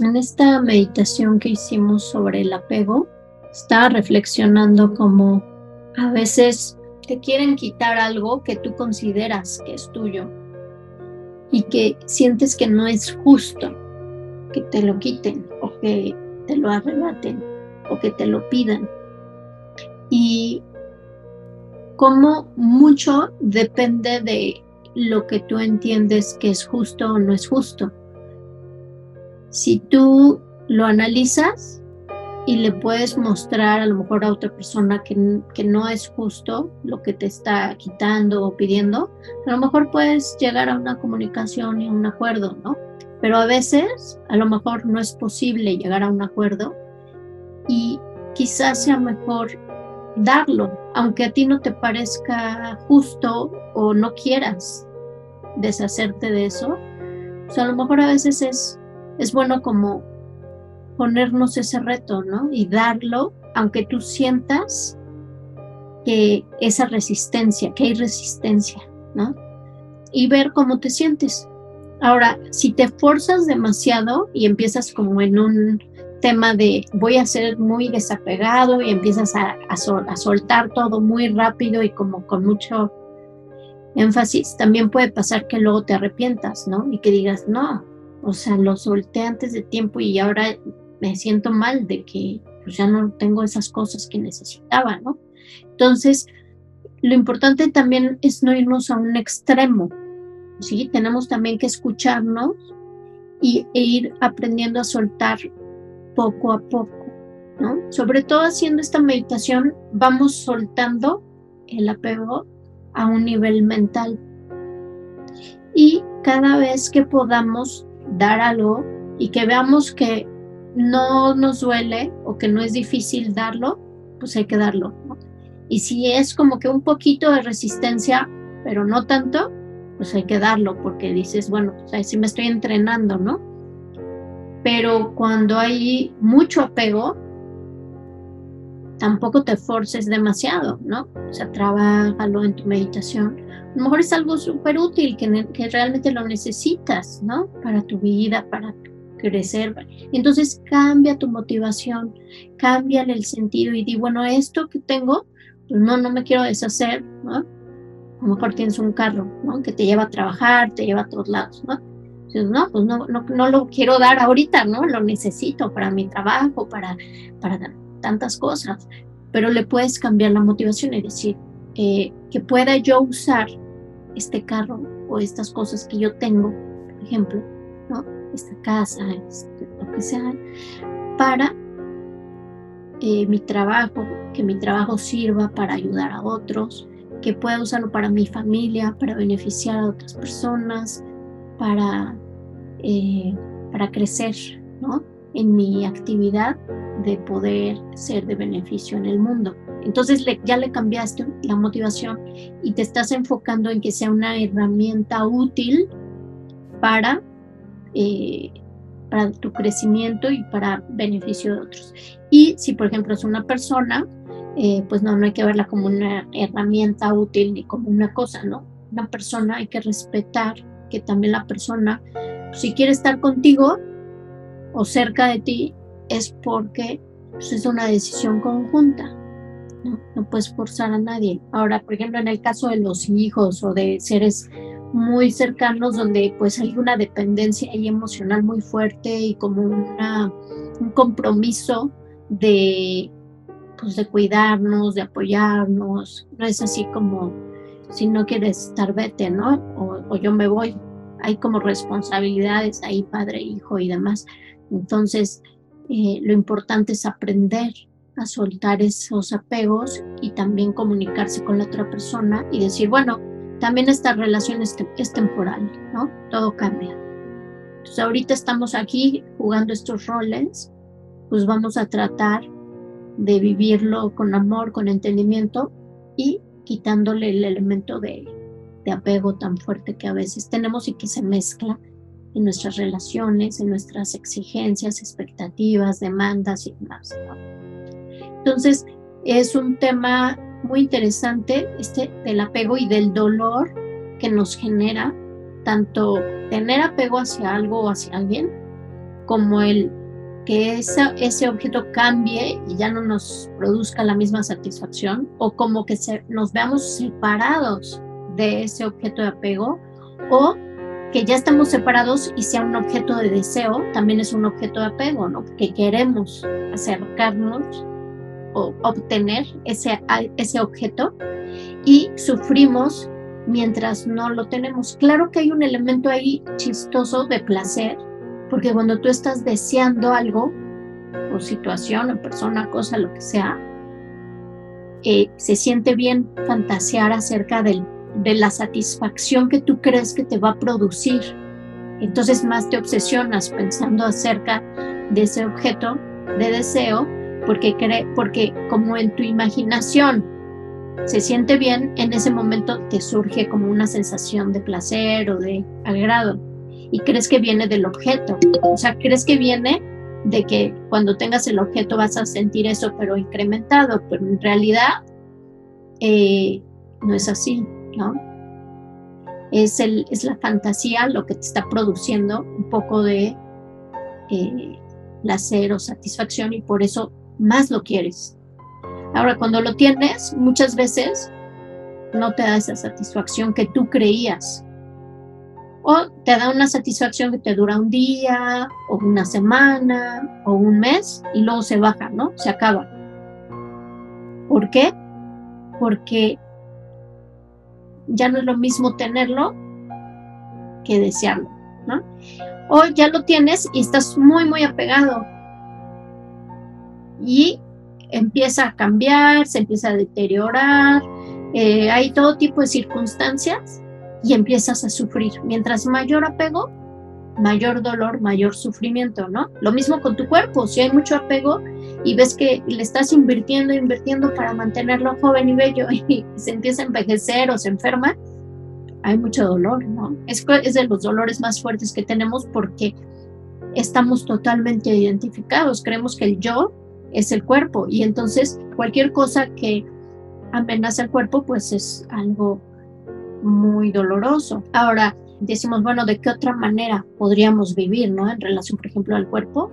En esta meditación que hicimos sobre el apego, estaba reflexionando como a veces te quieren quitar algo que tú consideras que es tuyo y que sientes que no es justo que te lo quiten o que te lo arrebaten o que te lo pidan. Y como mucho depende de lo que tú entiendes que es justo o no es justo. Si tú lo analizas y le puedes mostrar a lo mejor a otra persona que, que, no es justo lo que te está quitando o pidiendo, a lo mejor puedes llegar a una comunicación y un acuerdo, ¿no? Pero a veces a lo mejor no es posible llegar a un acuerdo y quizás sea mejor darlo, aunque a ti no te parezca justo o no quieras deshacerte de eso. A lo mejor a veces es, es bueno como ponernos ese reto, ¿no? Y darlo, aunque tú sientas que esa resistencia, que hay resistencia, ¿no? Y ver cómo te sientes. Ahora, si te forzas demasiado y empiezas como en un tema de voy a ser muy desapegado y empiezas a, a, soltar todo muy rápido y como con mucho énfasis, también puede pasar que luego te arrepientas, ¿no? Y que digas, no, o sea, lo solté antes de tiempo y ahora me siento mal de que pues, ya no tengo esas cosas que necesitaba, ¿no? Entonces, lo importante también es no irnos a un extremo, ¿sí? Tenemos también que escucharnos y, e ir aprendiendo a soltar poco a poco, ¿no? Sobre todo haciendo esta meditación, vamos soltando el apego a un nivel mental. Y cada vez que podamos dar algo y que veamos que no nos duele o que no es difícil darlo, pues hay que darlo. Y si es como que un poquito de resistencia, pero no tanto, pues hay que darlo porque dices, bueno, pues ahí sí me estoy entrenando, ¿no? Pero cuando hay mucho apego, tampoco te forces demasiado, ¿no? O sea, trabájalo en tu meditación. A lo mejor es algo súper útil que, realmente lo necesitas, ¿no? Para tu vida, para crecer. Entonces cambia tu motivación, cambia el sentido y di, bueno, esto que tengo, pues no, no me quiero deshacer, ¿no? A lo mejor tienes un carro, ¿no? Que te lleva a trabajar, te lleva a todos lados, ¿no? no, pues no, no, no, lo quiero dar ahorita, ¿no? Lo necesito para mi trabajo, para, para tantas cosas, pero le puedes cambiar la motivación y decir eh, que pueda yo usar este carro o estas cosas que yo tengo, por ejemplo, ¿no? Esta casa, este, lo que sea, para eh, mi trabajo, que mi trabajo sirva para ayudar a otros, que pueda usarlo para mi familia, para beneficiar a otras personas, para, eh, para crecer ¿no? en mi actividad de poder ser de beneficio en el mundo. Entonces ya le cambiaste la motivación y te estás enfocando en que sea una herramienta útil para, eh, para tu crecimiento y para beneficio de otros. Y si por ejemplo es una persona, eh, pues no, no hay que verla como una herramienta útil ni como una cosa, ¿no? Una persona hay que respetar que también la persona, si quiere estar contigo o cerca de ti, es porque pues, es una decisión conjunta. ¿no? no puedes forzar a nadie. Ahora, por ejemplo, en el caso de los hijos o de seres muy cercanos donde pues hay una dependencia y emocional muy fuerte y como una, un compromiso de, pues, de cuidarnos, de apoyarnos. No es así como si no quieres estar, vete, ¿no? O, yo me voy. Hay como responsabilidades ahí, padre, hijo y demás. Entonces, eh, lo importante es aprender a soltar esos apegos y también comunicarse con la otra persona y decir, bueno, también esta relación es, temporal, ¿no? Todo cambia. Entonces, ahorita estamos aquí jugando estos roles, pues vamos a tratar de vivirlo con amor, con entendimiento y quitándole el elemento de, apego tan fuerte que a veces tenemos y que se mezcla en nuestras relaciones, en nuestras exigencias, expectativas, demandas y demás. Entonces, es un tema muy interesante este del apego y del dolor que nos genera tanto tener apego hacia algo o hacia alguien como el que ese objeto cambie y ya no nos produzca la misma satisfacción o como que se, nos veamos separados de ese objeto de apego o que ya estamos separados y sea un objeto de deseo, también es un objeto de apego, ¿no? Que queremos acercarnos o obtener ese, ese objeto y sufrimos mientras no lo tenemos. Claro que hay un elemento ahí chistoso de placer, porque cuando tú estás deseando algo, o situación, o persona, cosa, lo que sea, eh, se siente bien fantasear acerca del, de la satisfacción que tú crees que te va a producir. Entonces más te obsesionas pensando acerca de ese objeto de deseo, porque, cree, porque como en tu imaginación se siente bien, en ese momento te surge como una sensación de placer o de agrado y crees que viene del objeto. O sea, crees que viene de que cuando tengas el objeto vas a sentir eso, pero incrementado, pero en realidad eh, no es así, ¿no? Es, el, es la fantasía lo que te está produciendo un poco de eh, placer o satisfacción y por eso más lo quieres. Ahora, cuando lo tienes, muchas veces no te da esa satisfacción que tú creías. O te da una satisfacción que te dura un día, o una semana, o un mes, y luego se baja, ¿no? Se acaba. ¿Por qué? Porque ya no es lo mismo tenerlo que desearlo, ¿no? O ya lo tienes y estás muy, muy apegado. Y empieza a cambiar, se empieza a deteriorar, eh, hay todo tipo de circunstancias y empiezas a sufrir. Mientras mayor apego, mayor dolor, mayor sufrimiento, ¿no? Lo mismo con tu cuerpo, si hay mucho apego y ves que le estás invirtiendo, invirtiendo para mantenerlo joven y bello y se empieza a envejecer o se enferma, hay mucho dolor, ¿no? Es, es de los dolores más fuertes que tenemos porque estamos totalmente identificados, creemos que el yo es el cuerpo y entonces cualquier cosa que amenaza el cuerpo pues es algo muy doloroso. Ahora decimos, bueno, ¿de qué otra manera podríamos vivir, ¿no? En relación, por ejemplo, al cuerpo.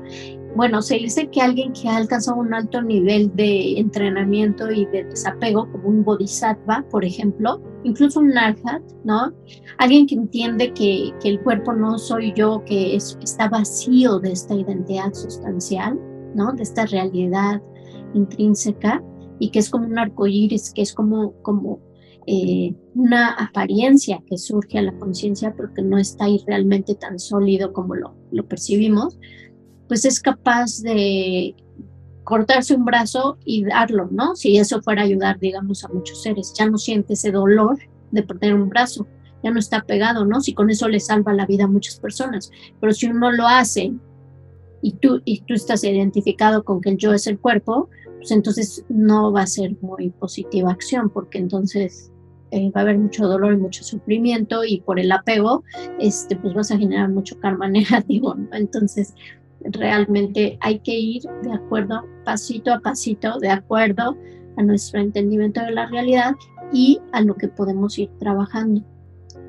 Bueno, se dice que alguien que ha alcanzado un alto nivel de entrenamiento y de desapego, como un bodhisattva, por ejemplo, incluso un arhat, ¿no? Alguien que entiende que, que el cuerpo no soy yo, que es, está vacío de esta identidad sustancial, de esta realidad intrínseca y que es como un arco iris, que es como, como eh, una apariencia que surge a la conciencia porque no está ahí realmente tan sólido como lo, lo percibimos, pues es capaz de cortarse un brazo y darlo, ¿no? Si eso fuera ayudar, digamos, a muchos seres, ya no siente ese dolor de perder un brazo, ya no está pegado, ¿no? Si con eso le salva la vida a muchas personas, pero si uno lo hace y tú, y tú estás identificado con que el yo es el cuerpo, pues entonces no va a ser muy positiva acción, porque entonces eh, va a haber mucho dolor y mucho sufrimiento y por el apego, este, pues vas a generar mucho karma negativo, ¿no? Entonces, realmente hay que ir de acuerdo, pasito a pasito, de acuerdo a nuestro entendimiento de la realidad y a lo que podemos ir trabajando.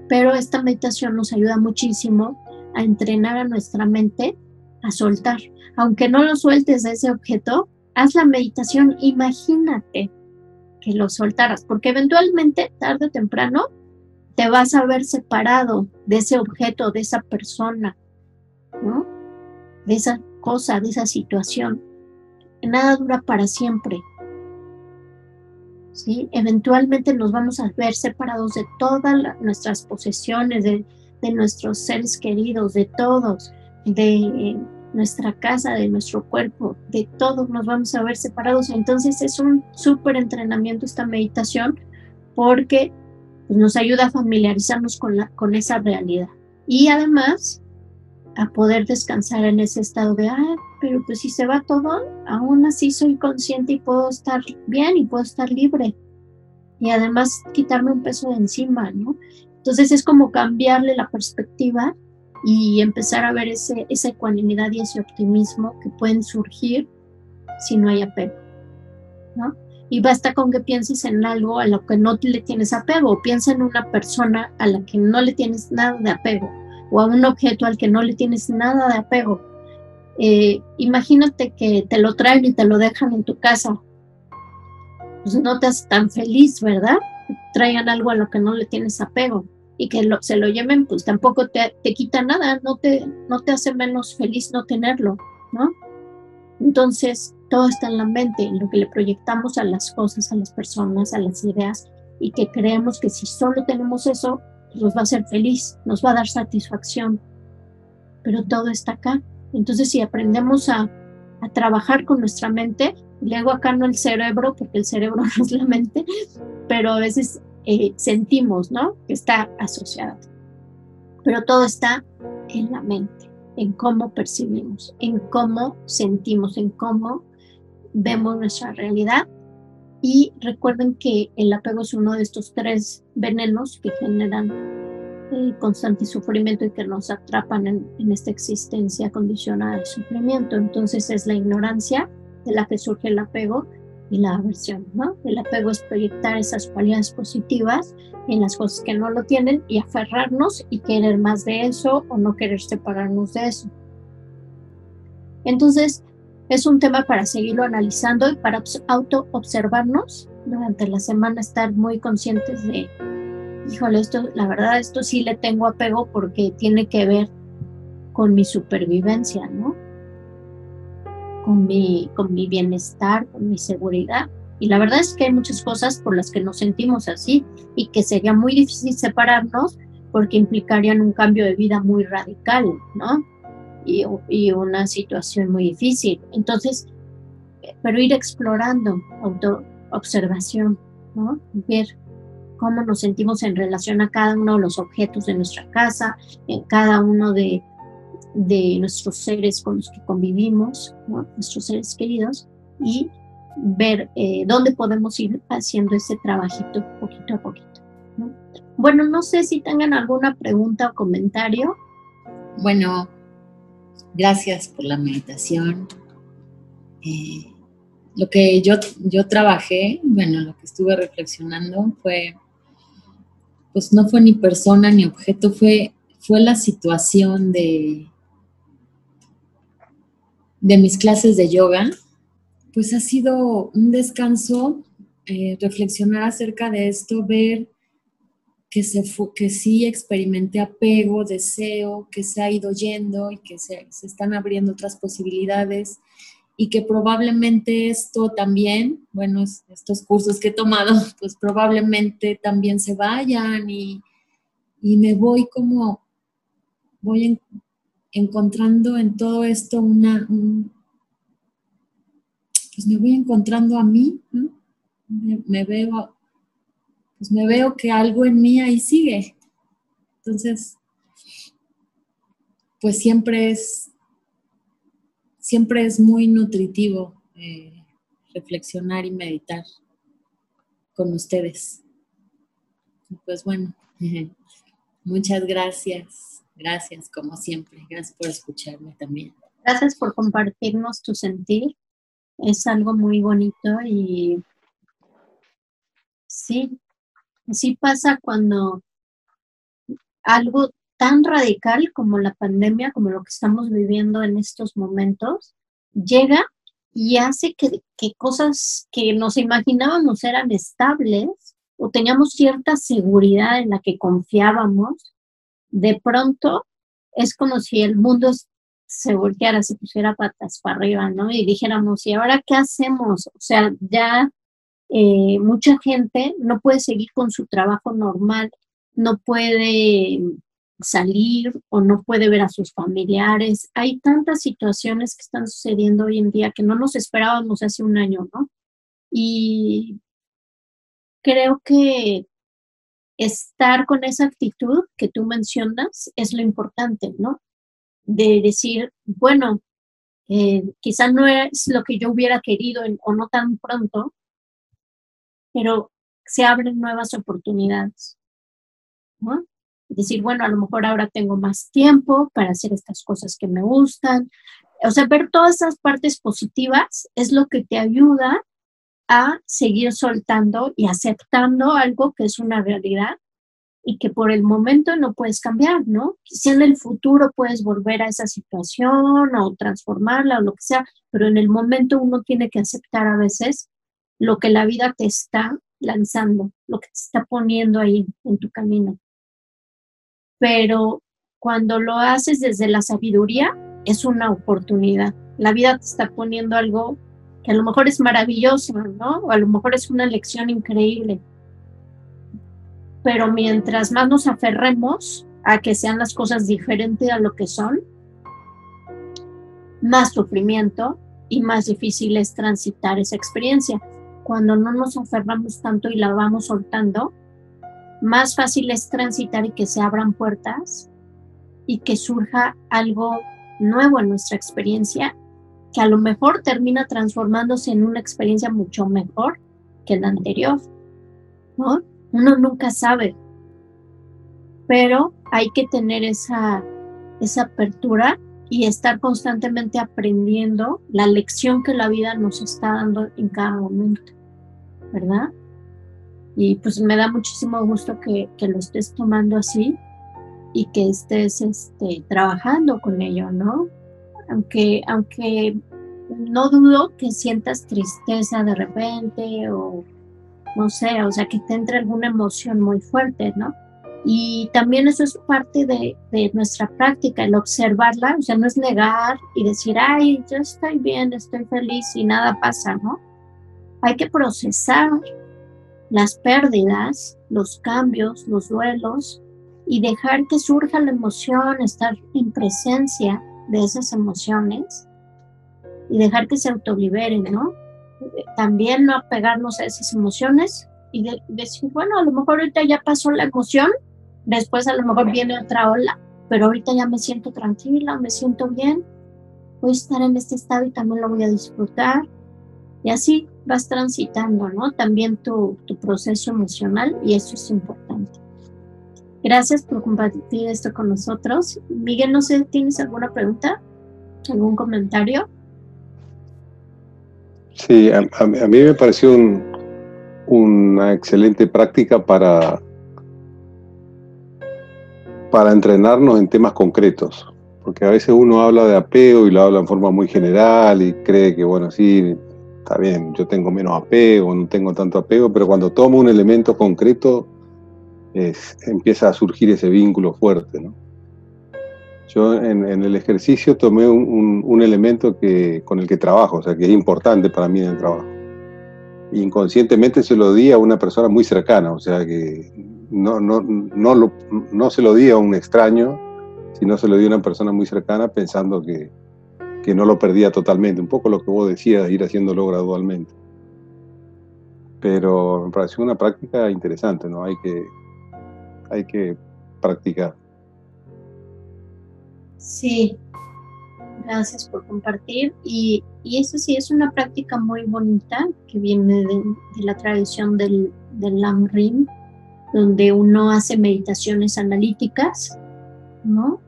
Pero esta meditación nos ayuda muchísimo a entrenar a nuestra mente a soltar. Aunque no lo sueltes de ese objeto, haz la meditación, imagínate que lo soltaras, porque eventualmente, tarde o temprano, te vas a ver separado de ese objeto, de esa persona, ¿no? De esa cosa, de esa situación. Nada dura para siempre. ¿Sí? Eventualmente nos vamos a ver separados de todas nuestras posesiones, de, de nuestros seres queridos, de todos, de nuestra casa, de nuestro cuerpo, de todos nos vamos a ver separados. Entonces es un súper entrenamiento esta meditación porque nos ayuda a familiarizarnos con, la, con esa realidad. Y además a poder descansar en ese estado de, ah, pero pues si se va todo, aún así soy consciente y puedo estar bien y puedo estar libre. Y además quitarme un peso de encima, ¿no? Entonces es como cambiarle la perspectiva y empezar a ver ese, esa ecuanimidad y ese optimismo que pueden surgir si no hay apego, ¿no? Y basta con que pienses en algo a lo que no le tienes apego, piensa en una persona a la que no le tienes nada de apego, o a un objeto al que no le tienes nada de apego, eh, imagínate que te lo traen y te lo dejan en tu casa. Pues no te hace tan feliz, ¿verdad? Traigan algo a lo que no le tienes apego y que se lo lleven, pues tampoco te, te, quita nada, no te, no te hace menos feliz no tenerlo, ¿no? Entonces, todo está en la mente, en lo que le proyectamos a las cosas, a las personas, a las ideas, y que creemos que si solo tenemos eso, nos va a hacer feliz, nos va a dar satisfacción. Pero todo está acá. Entonces, si aprendemos a, a trabajar con nuestra mente, le hago acá no el cerebro, porque el cerebro no es la mente, pero a veces eh, sentimos, ¿no? Que está asociado. Pero todo está en la mente, en cómo percibimos, en cómo sentimos, en cómo vemos nuestra realidad. Y recuerden que el apego es uno de estos tres venenos que generan eh, constante sufrimiento y que nos atrapan en, en esta existencia condicionada de sufrimiento. Entonces es la ignorancia de la que surge el apego y la aversión, ¿no? El apego es proyectar esas cualidades positivas en las cosas que no lo tienen y aferrarnos y querer más de eso o no querer separarnos de eso. Entonces, es un tema para seguirlo analizando y para auto observarnos durante la semana, estar muy conscientes de, híjole, esto, la verdad, esto sí le tengo apego porque tiene que ver con mi supervivencia, ¿no? con mi, con mi bienestar, con mi seguridad. Y la verdad es que hay muchas cosas por las que nos sentimos así y que sería muy difícil separarnos porque implicarían un cambio de vida muy radical, ¿no? Y, una situación muy difícil. Entonces, pero ir explorando, auto-observación, ¿no? Ver cómo nos sentimos en relación a cada uno de los objetos de nuestra casa, en cada uno de, de nuestros seres con los que convivimos, nuestros seres queridos, y ver eh, dónde podemos ir haciendo ese trabajito poquito a poquito. Bueno, no sé si tengan alguna pregunta o comentario. Bueno, gracias por la meditación. Eh, lo que yo, yo trabajé, bueno, lo que estuve reflexionando fue, pues no fue ni persona ni objeto, fue, fue la situación de, de mis clases de yoga, pues ha sido un descanso eh, reflexionar acerca de esto, ver que, se que sí experimenté apego, deseo, que se ha ido yendo y que se, están abriendo otras posibilidades y que probablemente esto también, bueno, estos cursos que he tomado, pues probablemente también se vayan y, y me voy como, voy en, encontrando en todo esto una, pues me voy encontrando a mí, me, veo, pues me veo que algo en mí ahí sigue. Entonces, pues siempre es, siempre es muy nutritivo eh, reflexionar y meditar con ustedes. Pues bueno, muchas gracias. Gracias, como siempre. Gracias por escucharme también. Gracias por compartirnos tu sentir. Es algo muy bonito y sí, sí pasa cuando algo tan radical como la pandemia, como lo que estamos viviendo en estos momentos, llega y hace que, que cosas que nos imaginábamos eran estables o teníamos cierta seguridad en la que confiábamos, de pronto es como si el mundo se volteara, se pusiera patas para arriba, ¿no? Y dijéramos, ¿y ahora qué hacemos? O sea, ya eh, mucha gente no puede seguir con su trabajo normal, no puede salir o no puede ver a sus familiares. Hay tantas situaciones que están sucediendo hoy en día que no nos esperábamos hace un año, ¿no? Y creo que estar con esa actitud que tú mencionas es lo importante, ¿no? De decir, bueno, eh, quizá no es lo que yo hubiera querido o no tan pronto, pero se abren nuevas oportunidades, ¿no? Decir, bueno, a lo mejor ahora tengo más tiempo para hacer estas cosas que me gustan. O sea, ver todas esas partes positivas es lo que te ayuda a seguir soltando y aceptando algo que es una realidad y que por el momento no puedes cambiar, ¿no? Si en el futuro puedes volver a esa situación o transformarla o lo que sea, pero en el momento uno tiene que aceptar a veces lo que la vida te está lanzando, lo que te está poniendo ahí en tu camino. Pero cuando lo haces desde la sabiduría, es una oportunidad. La vida te está poniendo algo que a lo mejor es maravilloso, ¿no? O a lo mejor es una lección increíble pero mientras más nos aferremos a que sean las cosas diferentes a lo que son, más sufrimiento y más difícil es transitar esa experiencia. Cuando no nos aferramos tanto y la vamos soltando, más fácil es transitar y que se abran puertas y que surja algo nuevo en nuestra experiencia, que a lo mejor termina transformándose en una experiencia mucho mejor que la anterior, ¿no? Uno nunca sabe, pero hay que tener esa, esa apertura y estar constantemente aprendiendo la lección que la vida nos está dando en cada momento, ¿verdad? Y pues me da muchísimo gusto que, que lo estés tomando así y que estés este, trabajando con ello, ¿no? Aunque, aunque no dudo que sientas tristeza de repente o no sé, o sea, que te entre alguna emoción muy fuerte, ¿no? Y también eso es parte de, nuestra práctica, el observarla, o sea, no es negar y decir, ay, yo estoy bien, estoy feliz y nada pasa, ¿no? Hay que procesar las pérdidas, los cambios, los duelos y dejar que surja la emoción, estar en presencia de esas emociones y dejar que se autoliberen, ¿no? también no apegarnos a esas emociones y decir, bueno, a lo mejor ahorita ya pasó la emoción, después a lo mejor viene otra ola, pero ahorita ya me siento tranquila, me siento bien, voy a estar en este estado y también lo voy a disfrutar. Y así vas transitando, ¿no? También tu, proceso emocional y eso es importante. Gracias por compartir esto con nosotros. Miguel, no sé, ¿tienes alguna pregunta? ¿Algún comentario? Sí, a, mí me pareció una excelente práctica para, para entrenarnos en temas concretos, porque a veces uno habla de apego y lo habla en forma muy general y cree que, bueno, sí, está bien, yo tengo menos apego, no tengo tanto apego, pero cuando tomo un elemento concreto, empieza a surgir ese vínculo fuerte. Yo en, el ejercicio tomé un, elemento que, con el que trabajo, o sea, que es importante para mí en el trabajo. Inconscientemente se lo di a una persona muy cercana, o sea, que no, no, no, lo, no se lo di a un extraño, sino se lo di a una persona muy cercana pensando que, que no lo perdía totalmente. Un poco lo que vos decías, ir haciéndolo gradualmente. Pero me pareció una práctica interesante, ¿no? Hay que, hay que practicar. Sí, gracias por compartir. Y, eso sí es una práctica muy bonita que viene de, la tradición del, del Lam Rim, donde uno hace meditaciones analíticas, ¿no?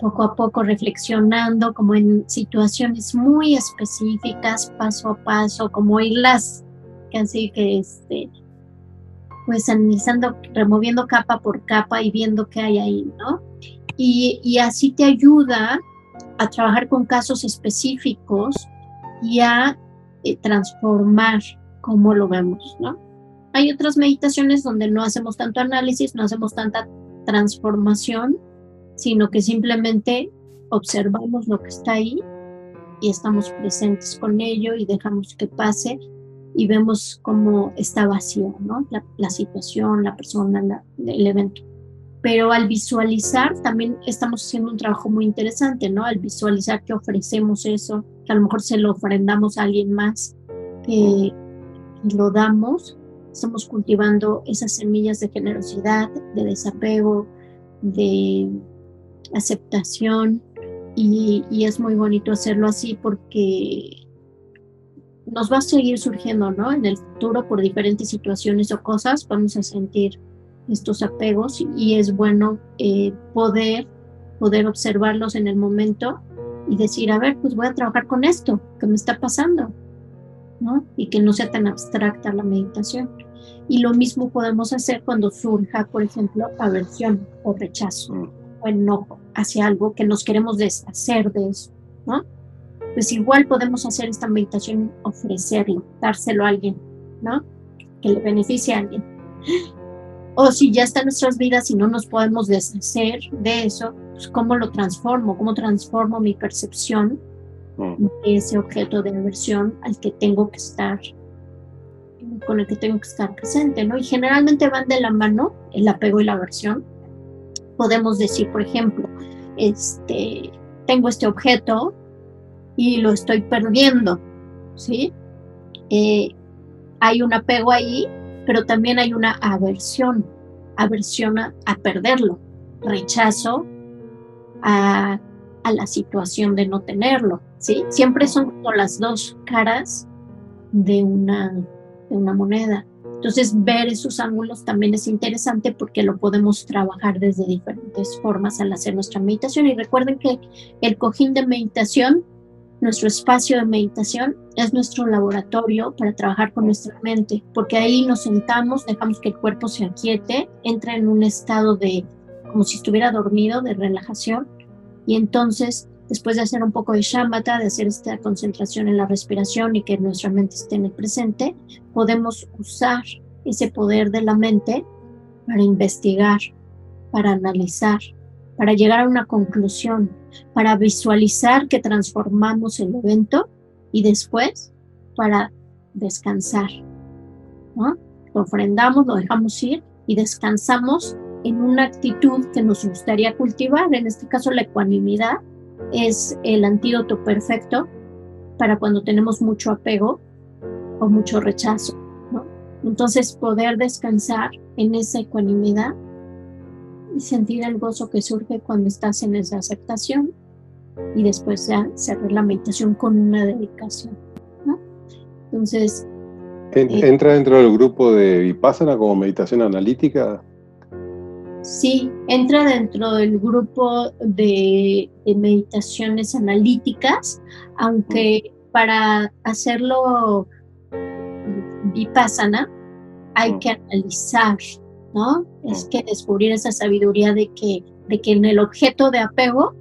Poco a poco reflexionando como en situaciones muy específicas, paso a paso, como irlas casi que este, pues analizando, removiendo capa por capa y viendo qué hay ahí, ¿no? y, así te ayuda a trabajar con casos específicos y a eh, transformar cómo lo vemos, ¿no? Hay otras meditaciones donde no hacemos tanto análisis, no hacemos tanta transformación, sino que simplemente observamos lo que está ahí y estamos presentes con ello y dejamos que pase y vemos cómo está vacío, ¿no? La, situación, la persona, el evento pero al visualizar también estamos haciendo un trabajo muy interesante, ¿no? Al visualizar que ofrecemos eso, que a lo mejor se lo ofrendamos a alguien más, que lo damos, estamos cultivando esas semillas de generosidad, de desapego, de aceptación y, y es muy bonito hacerlo así porque nos va a seguir surgiendo, ¿no? En el futuro por diferentes situaciones o cosas vamos a sentir estos apegos y es bueno eh, poder, poder observarlos en el momento y decir, a ver, pues voy a trabajar con esto que me está pasando, ¿no? Y que no sea tan abstracta la meditación. Y lo mismo podemos hacer cuando surja, por ejemplo, aversión o rechazo mm. O enojo hacia algo que nos queremos deshacer de eso, ¿no? Pues igual podemos hacer esta meditación, ofrecerlo, dárselo a alguien, ¿no? Que le beneficie a alguien. O si ya está en nuestras vidas y no nos podemos deshacer de eso, pues ¿cómo lo transformo? ¿Cómo transformo mi percepción mm. de ese objeto de aversión al que tengo que estar con el que tengo que estar presente, ¿no? Y generalmente van de la mano el apego y la aversión. Podemos decir, por ejemplo, este, tengo este objeto y lo estoy perdiendo, ¿sí? Eh, hay un apego ahí, pero también hay una aversión, aversión a, perderlo, rechazo a, a, la situación de no tenerlo, ¿sí? Siempre son las dos caras de una de una moneda. Entonces, ver esos ángulos también es interesante porque lo podemos trabajar desde diferentes formas al hacer nuestra meditación. Y recuerden que el cojín de meditación, nuestro espacio de meditación, es nuestro laboratorio para trabajar con nuestra mente, porque ahí nos sentamos, dejamos que el cuerpo se aquiete, entra en un estado de como si estuviera dormido, de relajación, y entonces después de hacer un poco de shamatha, de hacer esta concentración en la respiración y que nuestra mente esté en el presente, podemos usar ese poder de la mente para investigar, para analizar, para llegar a una conclusión, para visualizar que transformamos el evento y después para descansar. ¿no? Lo ofrendamos, lo dejamos ir y descansamos en una actitud que nos gustaría cultivar, en este caso la ecuanimidad, es el antídoto perfecto para cuando tenemos mucho apego o mucho rechazo. Entonces poder descansar en esa ecuanimidad y sentir el gozo que surge cuando estás en esa aceptación y después ya cerrar la meditación con una dedicación. Entonces... Eh, ¿Entra dentro del grupo de Vipassana como meditación analítica? Sí, entra dentro del grupo de, meditaciones analíticas, aunque para hacerlo vipassana hay que analizar, ¿no? Es que descubrir esa sabiduría de que, de que en el objeto de apego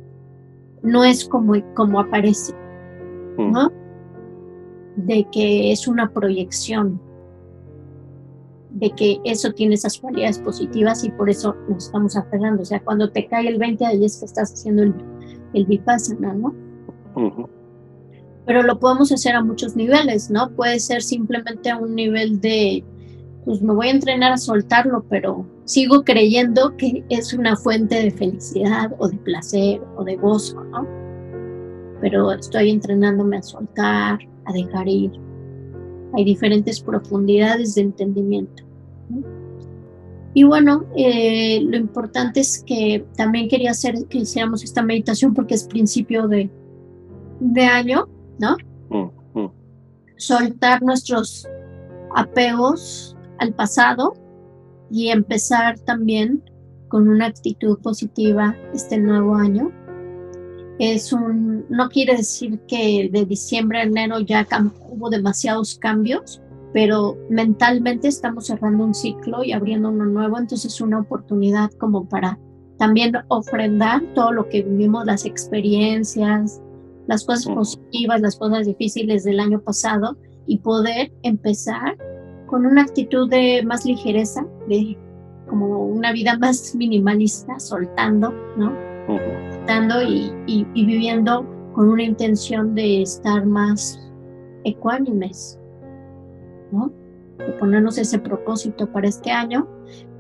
no es como, como aparece, ¿no? De que es una proyección, de que eso tiene esas cualidades positivas y por eso nos estamos aferrando. O sea, cuando te cae el 20, ahí es que estás haciendo el, el vipassana, ¿no? Pero lo podemos hacer a muchos niveles, ¿no? Puede ser simplemente a un nivel de, pues me voy a entrenar a soltarlo, pero sigo creyendo que es una fuente de felicidad o de placer o de gozo, ¿no? Pero estoy entrenándome a soltar, a dejar ir, hay diferentes profundidades de entendimiento. Y bueno, eh, lo importante es que también quería hacer que hiciéramos esta meditación porque es principio de, de año, ¿no? Mm, mm. Soltar nuestros apegos al pasado y empezar también con una actitud positiva este nuevo año es un, no quiere decir que de diciembre a enero ya hubo demasiados cambios, pero mentalmente estamos cerrando un ciclo y abriendo uno nuevo, entonces es una oportunidad como para también ofrendar todo lo que vivimos, las experiencias, las cosas positivas, las cosas difíciles del año pasado y poder empezar con una actitud de más ligereza, de como una vida más minimalista, soltando, ¿no? Y, viviendo con una intención de estar más ecuánimes, ¿no? De ponernos ese propósito para este año,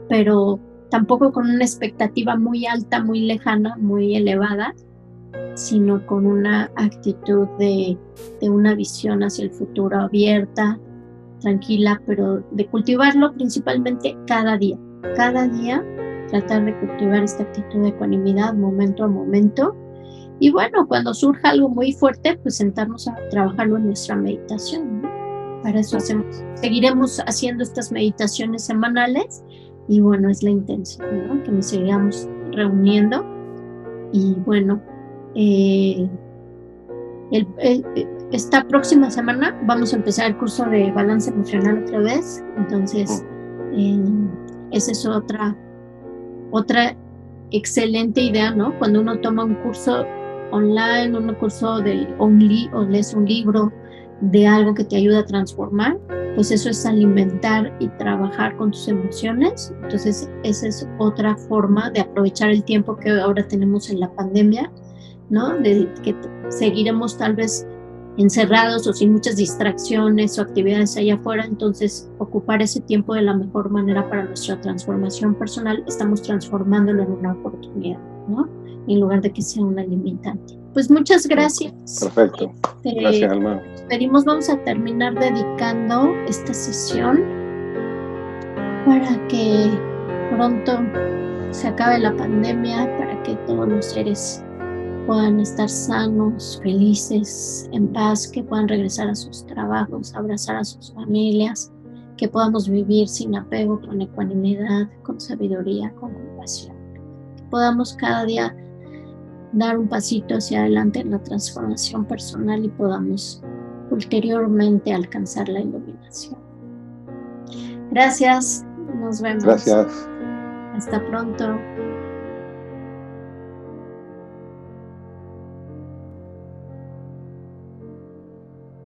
pero tampoco con una expectativa muy alta, muy lejana, muy elevada, sino con una actitud de, de una visión hacia el futuro abierta, tranquila, pero de cultivarlo principalmente cada día. Cada día tratar de cultivar esta actitud de ecuanimidad momento a momento. Y bueno, cuando surja algo muy fuerte, pues sentarnos a trabajarlo en nuestra meditación. Para eso hacemos, seguiremos haciendo estas meditaciones semanales y bueno, es la intención, ¿no? Que nos sigamos reuniendo. Y bueno, eh, esta próxima semana vamos a empezar el curso de balance emocional otra vez. Entonces, Eh, esa es otra, otra excelente idea, ¿no? Cuando uno toma un curso online, un curso de, o, o lees un libro de algo que te ayuda a transformar, pues eso es alimentar y trabajar con tus emociones. Entonces, esa es otra forma de aprovechar el tiempo que ahora tenemos en la pandemia, ¿no? De que seguiremos tal vez encerrados o sin muchas distracciones o actividades allá afuera, entonces ocupar ese tiempo de la mejor manera para nuestra transformación personal, estamos transformándolo en una oportunidad, ¿no? En lugar de que sea una limitante. Pues muchas gracias. Perfecto. Gracias, Alma. Pedimos, vamos a terminar dedicando esta sesión para que pronto se acabe la pandemia, para que todos los seres puedan estar sanos, felices, en paz, que puedan regresar a sus trabajos, abrazar a sus familias, que podamos vivir sin apego, con ecuanimidad, con sabiduría, con compasión. Que podamos cada día dar un pasito hacia adelante en la transformación personal y podamos ulteriormente alcanzar la iluminación. Gracias, nos vemos. Gracias. Hasta pronto.